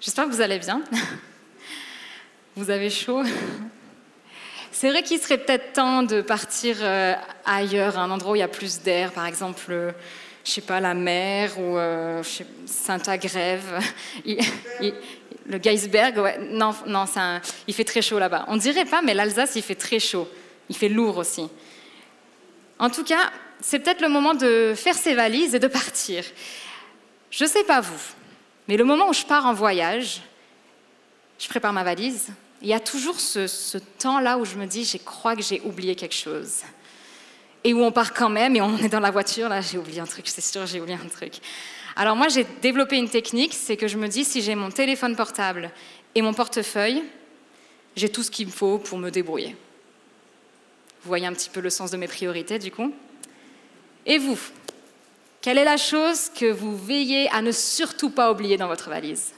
J'espère que vous allez bien. Vous avez chaud. C'est vrai qu'il serait peut-être temps de partir euh, ailleurs, à un endroit où il y a plus d'air, par exemple, euh, je sais pas, la mer ou euh, Saint-Agrève. Le Geisberg, ouais. non, non il fait très chaud là-bas. On dirait pas, mais l'Alsace, il fait très chaud. Il fait lourd aussi. En tout cas, c'est peut-être le moment de faire ses valises et de partir. Je ne sais pas vous, mais le moment où je pars en voyage, je prépare ma valise, il y a toujours ce, temps-là où je me dis, je crois que j'ai oublié quelque chose. Et où on part quand même et on est dans la voiture, là, j'ai oublié un truc, c'est sûr, j'ai oublié un truc. Alors moi, j'ai développé une technique, c'est que je me dis, si j'ai mon téléphone portable et mon portefeuille, j'ai tout ce qu'il me faut pour me débrouiller. Vous voyez un petit peu le sens de mes priorités, du coup Et vous? Quelle est la chose que vous veillez à ne surtout pas oublier dans votre valise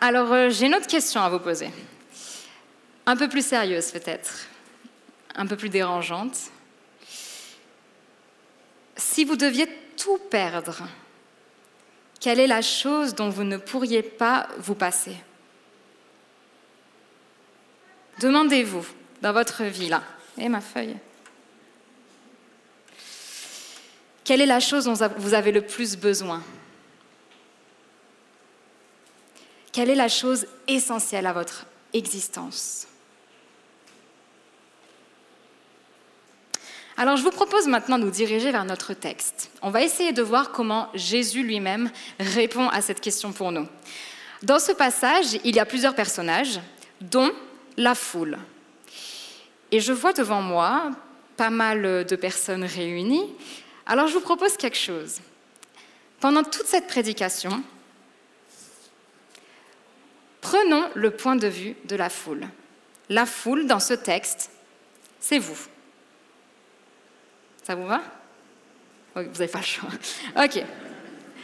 Alors, euh, j'ai une autre question à vous poser. Un peu plus sérieuse peut-être, un peu plus dérangeante. Si vous deviez tout perdre, quelle est la chose dont vous ne pourriez pas vous passer? Demandez-vous dans votre vie là. Et ma feuille. Quelle est la chose dont vous avez le plus besoin? Quelle est la chose essentielle à votre existence? Alors je vous propose maintenant de nous diriger vers notre texte. On va essayer de voir comment Jésus lui-même répond à cette question pour nous. Dans ce passage, il y a plusieurs personnages, dont la foule. Et je vois devant moi pas mal de personnes réunies. Alors je vous propose quelque chose. Pendant toute cette prédication, Prenons le point de vue de la foule. La foule, dans ce texte, c'est vous. Ça vous va? Vous n'avez pas le choix. Ok.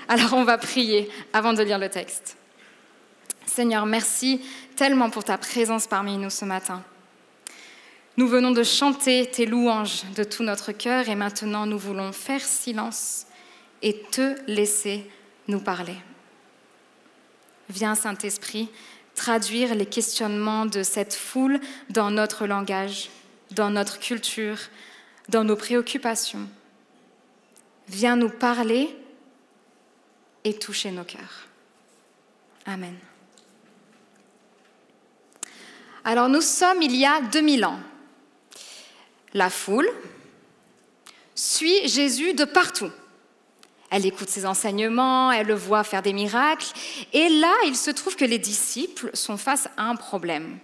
Alors on va prier avant de lire le texte. Seigneur, merci tellement pour ta présence parmi nous ce matin. Nous venons de chanter tes louanges de tout notre cœur et maintenant nous voulons faire silence et te laisser nous parler. Viens, Saint-Esprit, traduire les questionnements de cette foule dans notre langage, dans notre culture, dans nos préoccupations. Viens nous parler et toucher nos cœurs. Amen. Alors nous sommes il y a 2000 ans. La foule suit Jésus de partout. Elle écoute ses enseignements, elle le voit faire des miracles. Et là, il se trouve que les disciples sont face à un problème.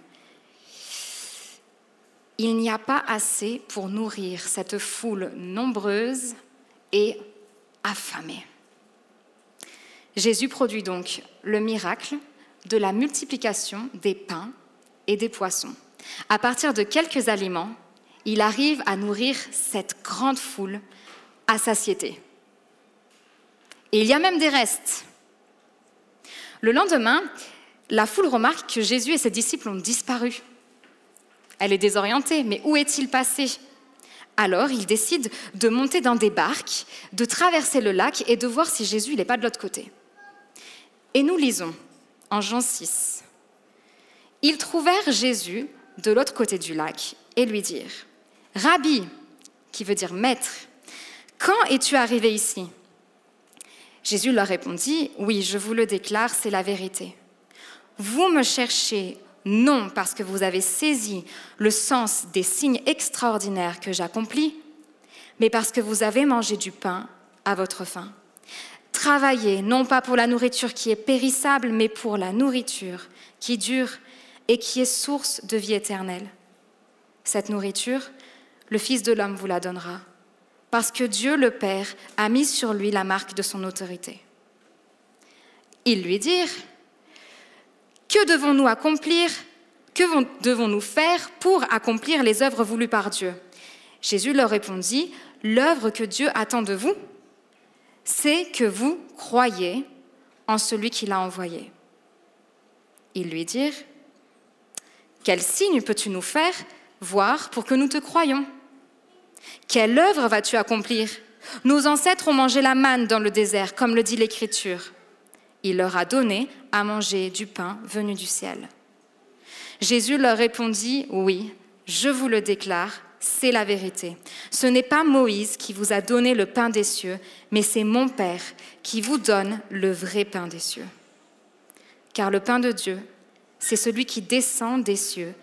Il n'y a pas assez pour nourrir cette foule nombreuse et affamée. Jésus produit donc le miracle de la multiplication des pains et des poissons. À partir de quelques aliments, il arrive à nourrir cette grande foule à satiété. Et il y a même des restes. Le lendemain, la foule remarque que Jésus et ses disciples ont disparu. Elle est désorientée, mais où est-il passé? Alors, il décide de monter dans des barques, de traverser le lac et de voir si Jésus n'est pas de l'autre côté. Et nous lisons en Jean 6. Ils trouvèrent Jésus de l'autre côté du lac et lui dirent, Rabbi, qui veut dire maître, quand es-tu arrivé ici? Jésus leur répondit, Oui, je vous le déclare, c'est la vérité. Vous me cherchez non parce que vous avez saisi le sens des signes extraordinaires que j'accomplis, mais parce que vous avez mangé du pain à votre faim. Travaillez non pas pour la nourriture qui est périssable, mais pour la nourriture qui dure et qui est source de vie éternelle. Cette nourriture, le Fils de l'homme vous la donnera parce que Dieu le Père a mis sur lui la marque de son autorité. Ils lui dirent, Que devons-nous accomplir? Que devons-nous faire pour accomplir les œuvres voulues par Dieu? Jésus leur répondit, L'œuvre que Dieu attend de vous, c'est que vous croyez en celui qui l'a envoyé. Ils lui dirent, Quel signe peux-tu nous faire voir pour que nous te croyions? Quelle œuvre vas-tu accomplir? Nos ancêtres ont mangé la manne dans le désert, comme le dit l'Écriture. Il leur a donné à manger du pain venu du ciel. Jésus leur répondit, oui, je vous le déclare, c'est la vérité. Ce n'est pas Moïse qui vous a donné le pain des cieux, mais c'est mon Père qui vous donne le vrai pain des cieux. Car le pain de Dieu, c'est celui qui descend des cieux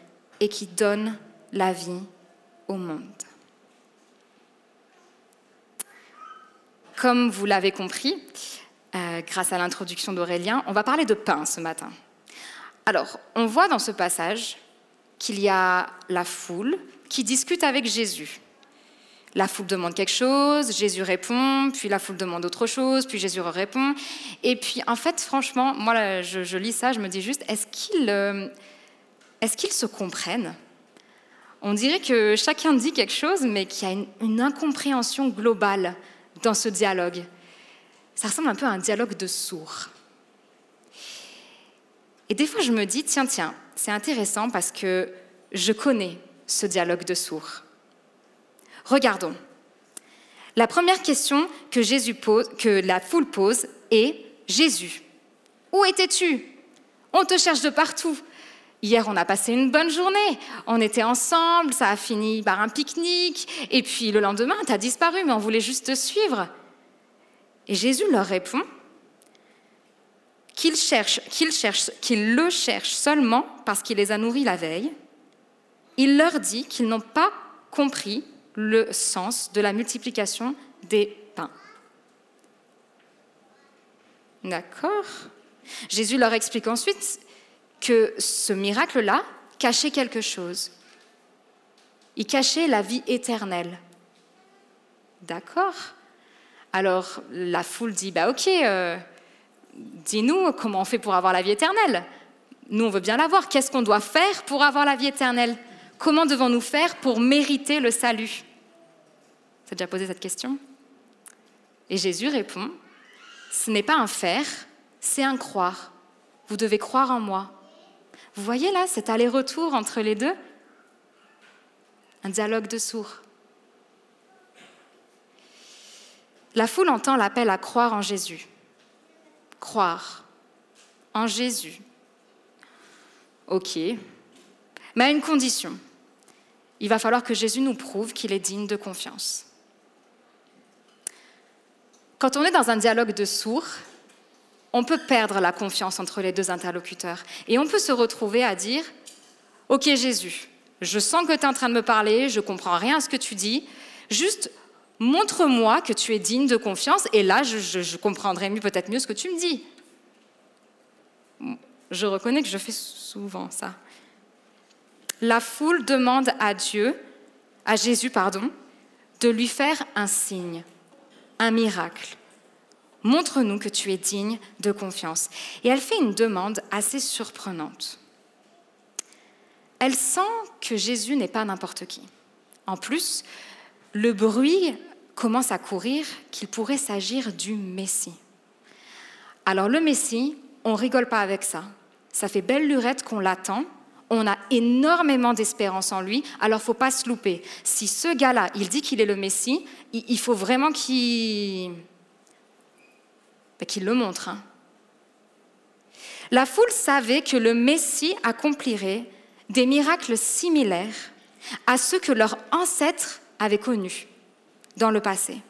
et qui donne la vie au monde. Comme vous l'avez compris, euh, grâce à l'introduction d'Aurélien, on va parler de pain ce matin. Alors, on voit dans ce passage qu'il y a la foule qui discute avec Jésus. La foule demande quelque chose, Jésus répond, puis la foule demande autre chose, puis Jésus répond. Et puis, en fait, franchement, moi, je, lis ça, je me dis juste, est-ce qu'ils euh, se comprennent On dirait que chacun dit quelque chose, mais qu'il y a une incompréhension globale dans ce dialogue. Ça ressemble un peu à un dialogue de sourds. Et des fois, je me dis, tiens, tiens, c'est intéressant parce que je connais ce dialogue de sourds. Regardons. La première question que, que la foule pose est Jésus, où étais-tu? On te cherche de partout. Hier, on a passé une bonne journée. On était ensemble, ça a fini par un pique-nique. Et puis le lendemain, tu as disparu, mais on voulait juste te suivre. Et Jésus leur répond qu'il cherche, qu'il le cherche seulement parce qu'il les a nourris la veille. Il leur dit qu'ils n'ont pas compris le sens de la multiplication des pains. D'accord? Jésus leur explique ensuite que ce miracle-là cachait quelque chose. Il cachait la vie éternelle. D'accord Alors la foule dit, bah ok, euh, dis-nous comment on fait pour avoir la vie éternelle. Nous, on veut bien l'avoir. Qu'est-ce qu'on doit faire pour avoir la vie éternelle? Comment devons-nous faire pour mériter le salut? Tu as déjà posé cette question? Et Jésus répond, ce n'est pas un faire, c'est un croire. Vous devez croire en moi. Vous voyez là cet aller-retour entre les deux? Un dialogue de sourds. La foule entend l'appel à croire en Jésus. Croire en Jésus. Ok, mais à une condition. Il va falloir que Jésus nous prouve qu'il est digne de confiance. Quand on est dans un dialogue de sourds, on peut perdre la confiance entre les deux interlocuteurs. Et on peut se retrouver à dire, OK Jésus, je sens que tu es en train de me parler, je comprends rien à ce que tu dis, juste montre-moi que tu es digne de confiance, et là, je, comprendrai peut-être mieux ce que tu me dis. Je reconnais que je fais souvent ça. La foule demande à Dieu, à Jésus, pardon, de lui faire un signe, un miracle montre-nous que tu es digne de confiance. Et elle fait une demande assez surprenante. Elle sent que Jésus n'est pas n'importe qui. En plus, le bruit commence à courir qu'il pourrait s'agir du Messie. Alors le Messie, on rigole pas avec ça. Ça fait belle lurette qu'on l'attend. On a énormément d'espérance en lui, alors faut pas se louper. Si ce gars-là, il dit qu'il est le Messie, il faut vraiment qu'il qu'il le montre. Hein. La foule savait que le Messie accomplirait des miracles similaires à ceux que leurs ancêtres avaient connus dans le passé.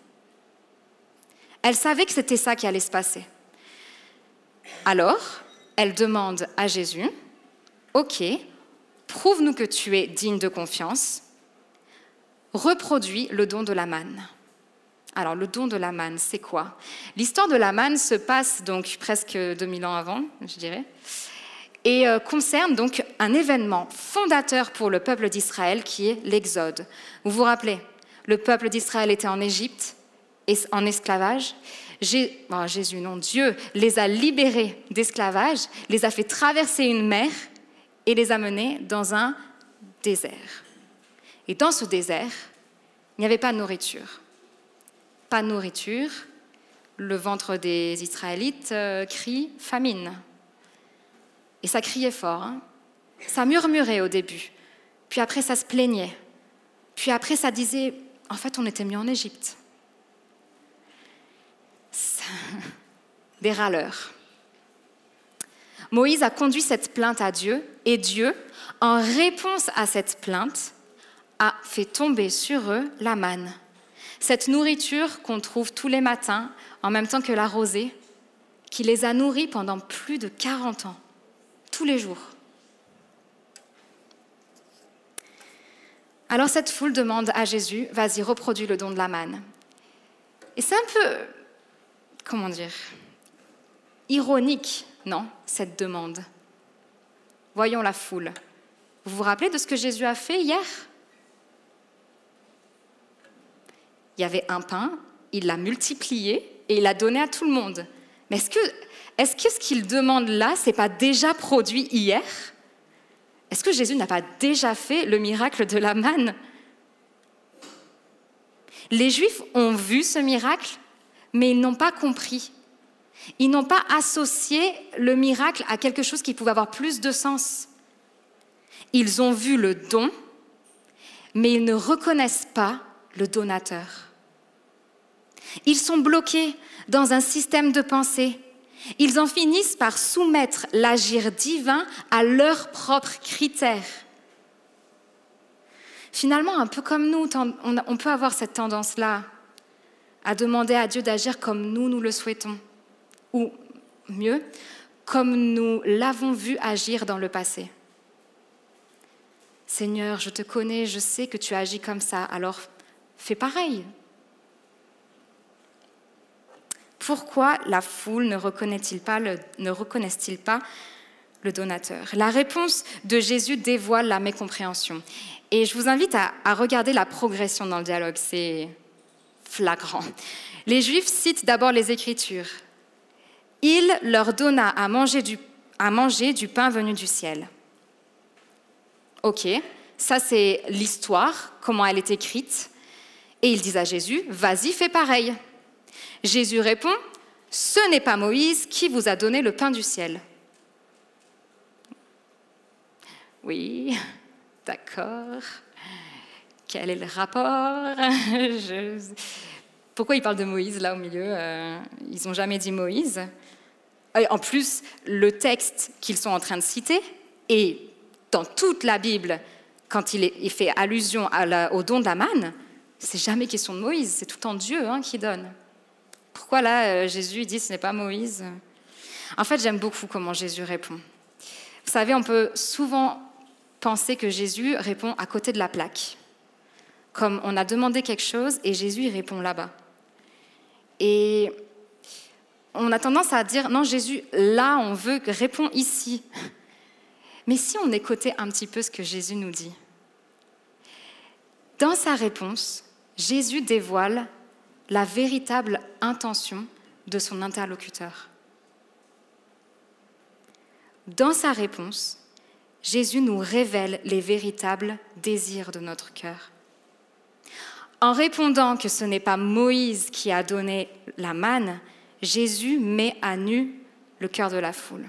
Elle savait que c'était ça qui allait se passer. Alors, elle demande à Jésus, OK, prouve-nous que tu es digne de confiance, reproduis le don de la manne. Alors, le don de la manne, c'est quoi? L'histoire de la manne se passe donc presque 2000 ans avant, je dirais, et euh, concerne donc un événement fondateur pour le peuple d'Israël qui est l'Exode. Vous vous rappelez, le peuple d'Israël était en Égypte, en esclavage. Jésus, non, Dieu les a libérés d'esclavage, les a fait traverser une mer et les a menés dans un désert. Et dans ce désert, il n'y avait pas de nourriture pas nourriture, le ventre des Israélites euh, crie famine. Et ça criait fort, hein. ça murmurait au début, puis après ça se plaignait, puis après ça disait, en fait on était mieux en Égypte. Des râleurs. Moïse a conduit cette plainte à Dieu et Dieu, en réponse à cette plainte, a fait tomber sur eux la manne. Cette nourriture qu'on trouve tous les matins, en même temps que la rosée, qui les a nourris pendant plus de 40 ans, tous les jours. Alors cette foule demande à Jésus, vas-y, reproduis le don de la manne. Et c'est un peu, comment dire, ironique, non, cette demande. Voyons la foule. Vous vous rappelez de ce que Jésus a fait hier? Il y avait un pain, il l'a multiplié et il l'a donné à tout le monde. Mais est-ce que, est-ce que ce qu'il demande là, c'est pas déjà produit hier? Est-ce que Jésus n'a pas déjà fait le miracle de la manne? Les Juifs ont vu ce miracle, mais ils n'ont pas compris. Ils n'ont pas associé le miracle à quelque chose qui pouvait avoir plus de sens. Ils ont vu le don, mais ils ne reconnaissent pas le donateur. Ils sont bloqués dans un système de pensée. Ils en finissent par soumettre l'agir divin à leurs propres critères. Finalement, un peu comme nous, on peut avoir cette tendance-là à demander à Dieu d'agir comme nous, nous le souhaitons ou mieux, comme nous l'avons vu agir dans le passé. Seigneur, je te connais, je sais que tu agis comme ça, alors fais pareil. Pourquoi la foule ne reconnaît-il pas le, ne reconnaissent-ils pas le donateur? La réponse de Jésus dévoile la mécompréhension. Et je vous invite à, regarder la progression dans le dialogue, c'est flagrant. Les Juifs citent d'abord les Écritures, il leur donna à manger du, à manger du pain venu du ciel. Ok, ça c'est l'histoire, comment elle est écrite. Et ils disent à Jésus, vas-y, fais pareil. Jésus répond, ce n'est pas Moïse qui vous a donné le pain du ciel. Oui, d'accord. Quel est le rapport? Pourquoi ils parlent de Moïse là au milieu euh, Ils n'ont jamais dit Moïse? En plus, le texte qu'ils sont en train de citer est dans toute la Bible, quand il, fait allusion au don d'Aman, c'est jamais question de Moïse, c'est tout en Dieu hein, qui donne. Pourquoi là, euh, Jésus dit ce n'est pas Moïse? En fait, j'aime beaucoup comment Jésus répond. Vous savez, on peut souvent penser que Jésus répond à côté de la plaque. Comme on a demandé quelque chose et Jésus répond là-bas. Et on a tendance à dire non, Jésus, là, on veut que réponds ici. Mais si on écoutait un petit peu ce que Jésus nous dit, dans sa réponse, Jésus dévoile la véritable intention de son interlocuteur. Dans sa réponse, Jésus nous révèle les véritables désirs de notre cœur. En répondant que ce n'est pas Moïse qui a donné la manne, Jésus met à nu le cœur de la foule.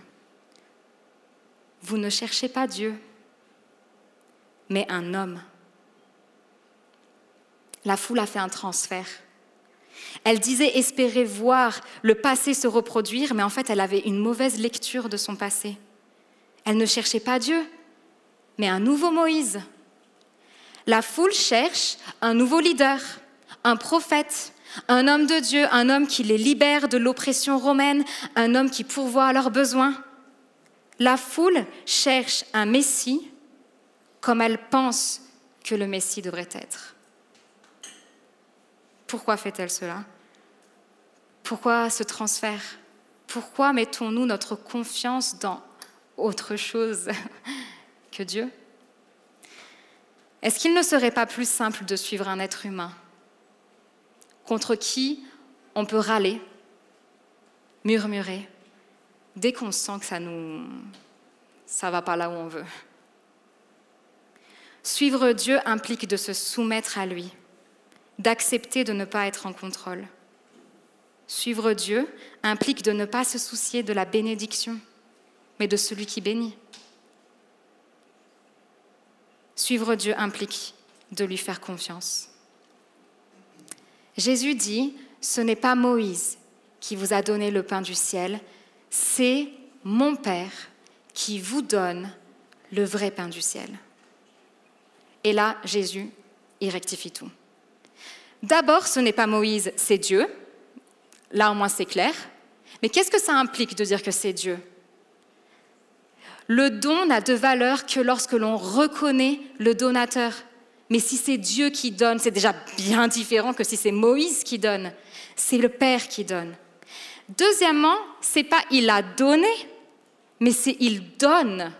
Vous ne cherchez pas Dieu, mais un homme. La foule a fait un transfert. Elle disait espérer voir le passé se reproduire, mais en fait, elle avait une mauvaise lecture de son passé. Elle ne cherchait pas Dieu, mais un nouveau Moïse. La foule cherche un nouveau leader, un prophète, un homme de Dieu, un homme qui les libère de l'oppression romaine, un homme qui pourvoit à leurs besoins. La foule cherche un Messie comme elle pense que le Messie devrait être. Pourquoi fait-elle cela? Pourquoi ce transfert? Pourquoi mettons-nous notre confiance dans autre chose que Dieu? Est-ce qu'il ne serait pas plus simple de suivre un être humain? Contre qui on peut râler, murmurer, dès qu'on sent que ça nous va pas là où on veut? Suivre Dieu implique de se soumettre à lui, d'accepter de ne pas être en contrôle. Suivre Dieu implique de ne pas se soucier de la bénédiction, mais de celui qui bénit. Suivre Dieu implique de lui faire confiance. Jésus dit, ce n'est pas Moïse qui vous a donné le pain du ciel, c'est mon Père qui vous donne le vrai pain du ciel. Et là, Jésus, il rectifie tout. D'abord, ce n'est pas Moïse, c'est Dieu. Là, au moins, c'est clair. Mais qu'est-ce que ça implique de dire que c'est Dieu? Le don n'a de valeur que lorsque l'on reconnaît le donateur. Mais si c'est Dieu qui donne, c'est déjà bien différent que si c'est Moïse qui donne. C'est le Père qui donne. Deuxièmement, c'est pas il a donné, mais c'est il donne.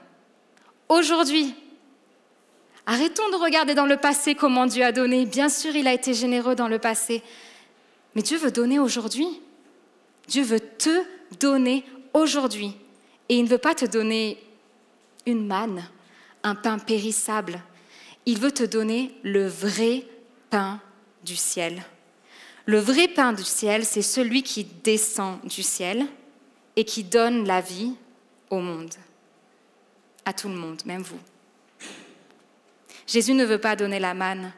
Aujourd'hui, arrêtons de regarder dans le passé comment Dieu a donné. Bien sûr, il a été généreux dans le passé, mais Dieu veut donner aujourd'hui. Dieu veut te donner aujourd'hui. Et il ne veut pas te donner une manne, un pain périssable. Il veut te donner le vrai pain du ciel. Le vrai pain du ciel, c'est celui qui descend du ciel et qui donne la vie au monde, à tout le monde, même vous. Jésus ne veut pas donner la manne,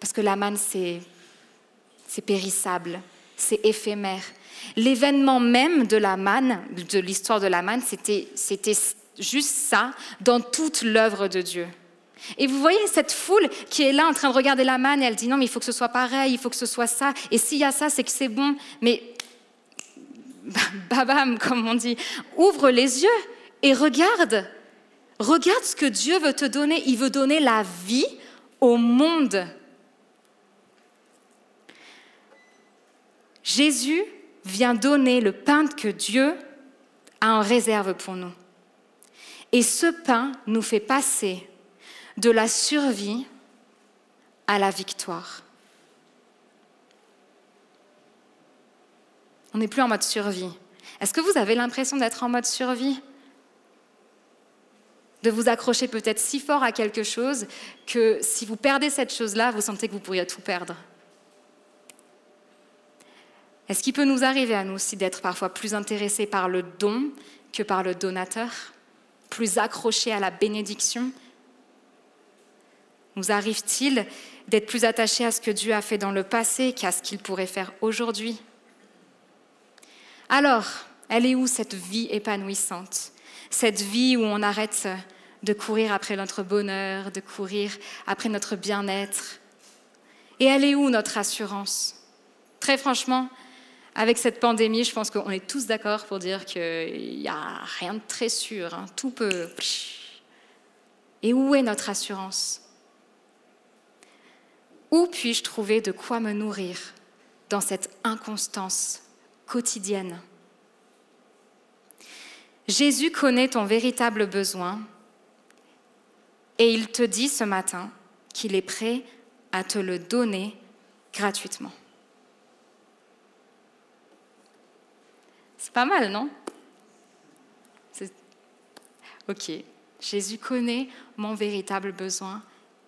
parce que la manne, c'est, c'est périssable, c'est éphémère. L'événement même de la manne, de l'histoire de la manne, c'était, c'était juste ça dans toute l'œuvre de Dieu. Et vous voyez cette foule qui est là en train de regarder la manne et elle dit non mais il faut que ce soit pareil, il faut que ce soit ça. Et s'il y a ça, c'est que c'est bon. Mais babam, comme on dit, ouvre les yeux et regarde. Regarde ce que Dieu veut te donner. Il veut donner la vie au monde. Jésus vient donner le pain que Dieu a en réserve pour nous. Et ce pain nous fait passer de la survie à la victoire. On n'est plus en mode survie. Est-ce que vous avez l'impression d'être en mode survie? De vous accrocher peut-être si fort à quelque chose que si vous perdez cette chose-là, vous sentez que vous pourriez tout perdre. Est-ce qu'il peut nous arriver à nous aussi d'être parfois plus intéressés par le don que par le donateur Plus accrochés à la bénédiction? Nous arrive-t-il d'être plus attachés à ce que Dieu a fait dans le passé qu'à ce qu'il pourrait faire aujourd'hui? Alors, elle est où cette vie épanouissante Cette vie où on arrête de courir après notre bonheur, de courir après notre bien-être. Et elle est où notre assurance? Très franchement, avec cette pandémie, je pense qu'on est tous d'accord pour dire qu'il n'y a rien de très sûr. Hein. Tout peut... Et où est notre assurance? Où puis-je trouver de quoi me nourrir dans cette inconstance quotidienne? Jésus connaît ton véritable besoin et il te dit ce matin qu'il est prêt à te le donner gratuitement. C'est pas mal, non? Ok, Jésus connaît mon véritable besoin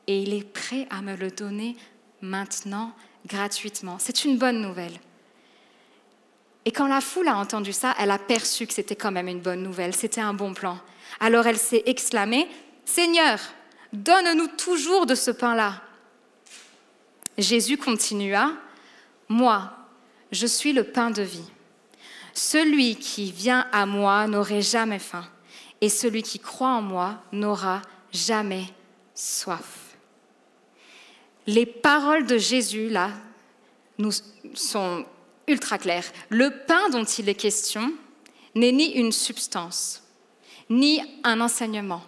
et il est prêt à me le donner maintenant, gratuitement. C'est une bonne nouvelle. Et quand la foule a entendu ça, elle a perçu que c'était quand même une bonne nouvelle, c'était un bon plan. Alors elle s'est exclamée, Seigneur, donne-nous toujours de ce pain-là. Jésus continua, Moi, je suis le pain de vie. Celui qui vient à moi n'aurait jamais faim, et celui qui croit en moi n'aura jamais soif les paroles de Jésus, là, nous sont ultra claires. Le pain dont il est question n'est ni une substance, ni un enseignement,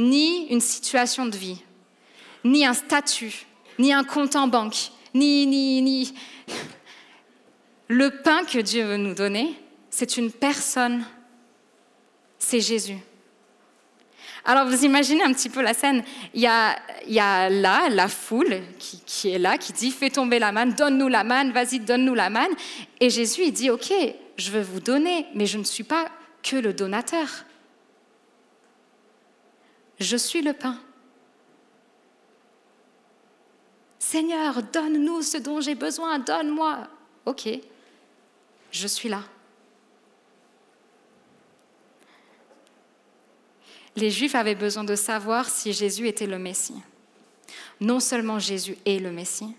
ni une situation de vie, ni un statut, ni un compte en banque, ni, ni, ni. Le pain que Dieu veut nous donner, c'est une personne, c'est Jésus. Alors vous imaginez un petit peu la scène. Il y a, là la foule qui, est là, qui dit Fais tomber la manne, donne-nous la manne, vas-y, donne-nous la manne. Et Jésus, il dit Ok, je veux vous donner, mais je ne suis pas que le donateur. Je suis le pain. Seigneur, donne-nous ce dont j'ai besoin, donne-moi. Ok, je suis là. les Juifs avaient besoin de savoir si Jésus était le Messie. Non seulement Jésus est le Messie,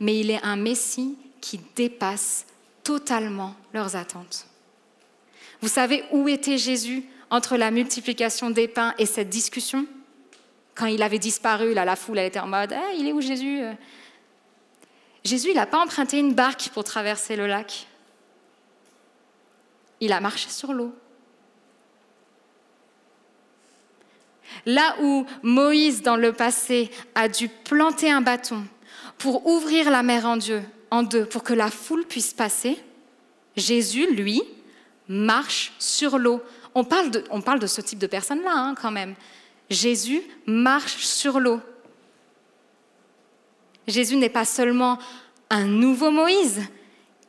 mais il est un Messie qui dépasse totalement leurs attentes. Vous savez où était Jésus entre la multiplication des pains et cette discussion Quand il avait disparu, la foule elle était en mode eh, Il est où Jésus Jésus, il n'a pas emprunté une barque pour traverser le lac. Il a marché sur l'eau. Là où Moïse, dans le passé, a dû planter un bâton pour ouvrir la mer en, Dieu, en deux, pour que la foule puisse passer, Jésus, lui, marche sur l'eau. On parle, de, ce type de personne-là, hein, quand même. Jésus marche sur l'eau. Jésus n'est pas seulement un nouveau Moïse,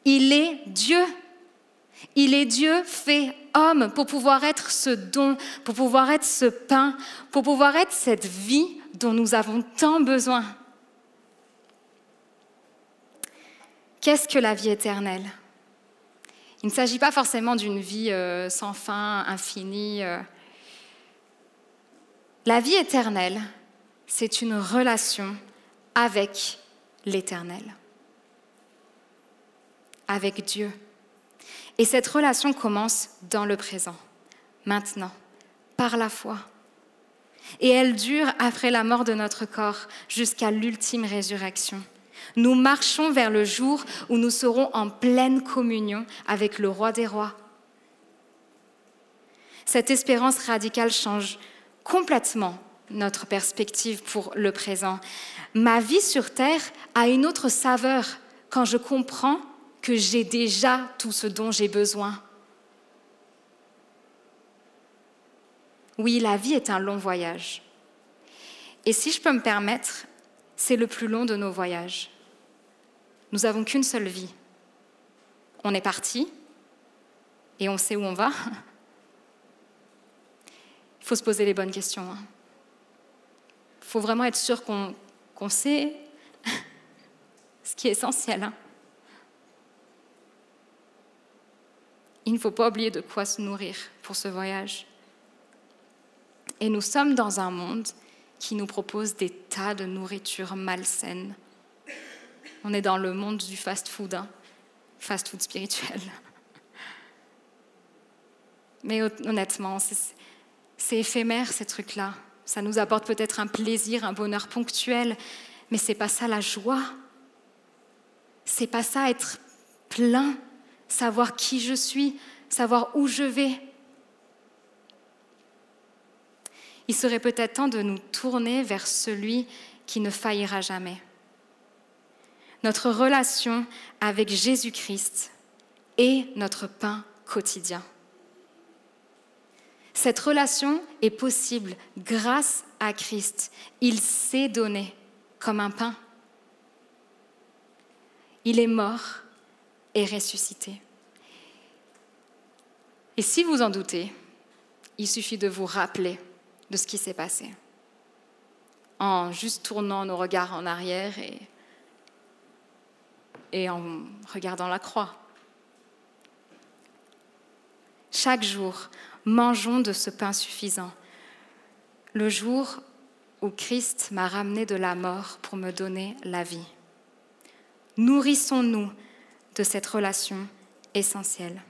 il est Dieu. Il est Dieu fait homme pour pouvoir être ce don, pour pouvoir être ce pain, pour pouvoir être cette vie dont nous avons tant besoin. Qu'est-ce que la vie éternelle? Il ne s'agit pas forcément d'une vie euh, sans fin, infinie. Euh. La vie éternelle, c'est une relation avec l'éternel, avec Dieu. Et cette relation commence dans le présent, maintenant, par la foi. Et elle dure après la mort de notre corps jusqu'à l'ultime résurrection. Nous marchons vers le jour où nous serons en pleine communion avec le roi des rois. Cette espérance radicale change complètement notre perspective pour le présent. Ma vie sur Terre a une autre saveur quand je comprends que j'ai déjà tout ce dont j'ai besoin. Oui, la vie est un long voyage. Et si je peux me permettre, c'est le plus long de nos voyages. Nous n'avons qu'une seule vie. On est parti et on sait où on va. Il faut se poser les bonnes questions. Il hein. faut vraiment être sûr qu'on sait ce qui est essentiel. Hein. il ne faut pas oublier de quoi se nourrir pour ce voyage. Et nous sommes dans un monde qui nous propose des tas de nourriture malsaine. On est dans le monde du fast-food, hein. fast-food spirituel. Mais honnêtement, c'est éphémère ces trucs-là. Ça nous apporte peut-être un plaisir, un bonheur ponctuel, mais c'est pas ça la joie. C'est pas ça être plein savoir qui je suis, savoir où je vais. Il serait peut-être temps de nous tourner vers celui qui ne faillira jamais. Notre relation avec Jésus-Christ est notre pain quotidien. Cette relation est possible grâce à Christ. Il s'est donné comme un pain. Il est mort est ressuscité. Et si vous en doutez, il suffit de vous rappeler de ce qui s'est passé, en juste tournant nos regards en arrière et, et en regardant la croix. Chaque jour, mangeons de ce pain suffisant. Le jour où Christ m'a ramené de la mort pour me donner la vie. Nourrissons-nous de cette relation essentielle.